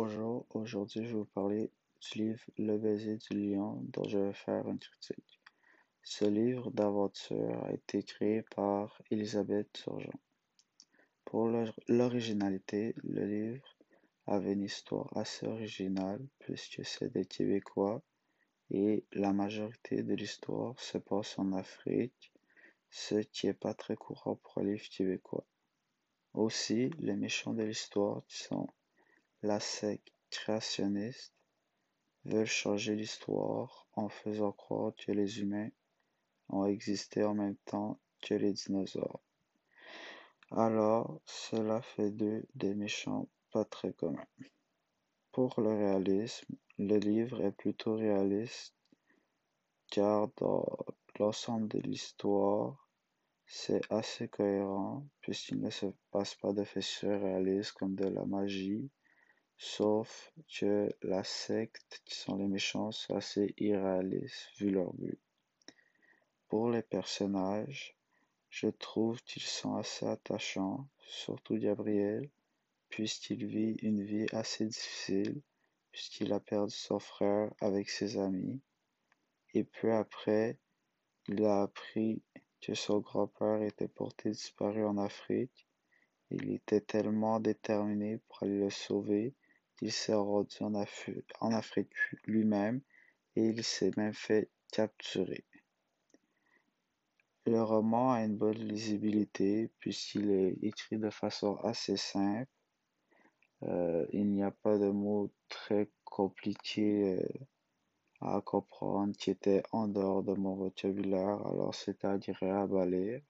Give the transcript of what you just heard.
Bonjour, aujourd'hui je vais vous parler du livre Le baiser du lion dont je vais faire une critique. Ce livre d'aventure a été créé par Elisabeth Turgeon. Pour l'originalité, le livre avait une histoire assez originale puisque c'est des Québécois et la majorité de l'histoire se passe en Afrique, ce qui n'est pas très courant pour un livre québécois. Aussi, les méchants de l'histoire sont la secte créationniste veulent changer l'histoire en faisant croire que les humains ont existé en même temps que les dinosaures. Alors, cela fait d'eux des méchants pas très communs. Pour le réalisme, le livre est plutôt réaliste car dans l'ensemble de l'histoire, c'est assez cohérent puisqu'il ne se passe pas d'effets surréalistes comme de la magie Sauf que la secte, qui sont les méchants, assez irréalistes vu leur but. Pour les personnages, je trouve qu'ils sont assez attachants, surtout Gabriel, puisqu'il vit une vie assez difficile, puisqu'il a perdu son frère avec ses amis, et peu après, il a appris que son grand-père était porté disparu en Afrique. Il était tellement déterminé pour le sauver il s'est rendu en, Afrique lui-même et il s'est même fait capturer. Le roman a une bonne lisibilité puisqu'il est écrit de façon assez simple. Euh, il n'y a pas de mots très compliqués euh, à comprendre qui étaient en dehors de mon vocabulaire, alors c'est agréable à lire.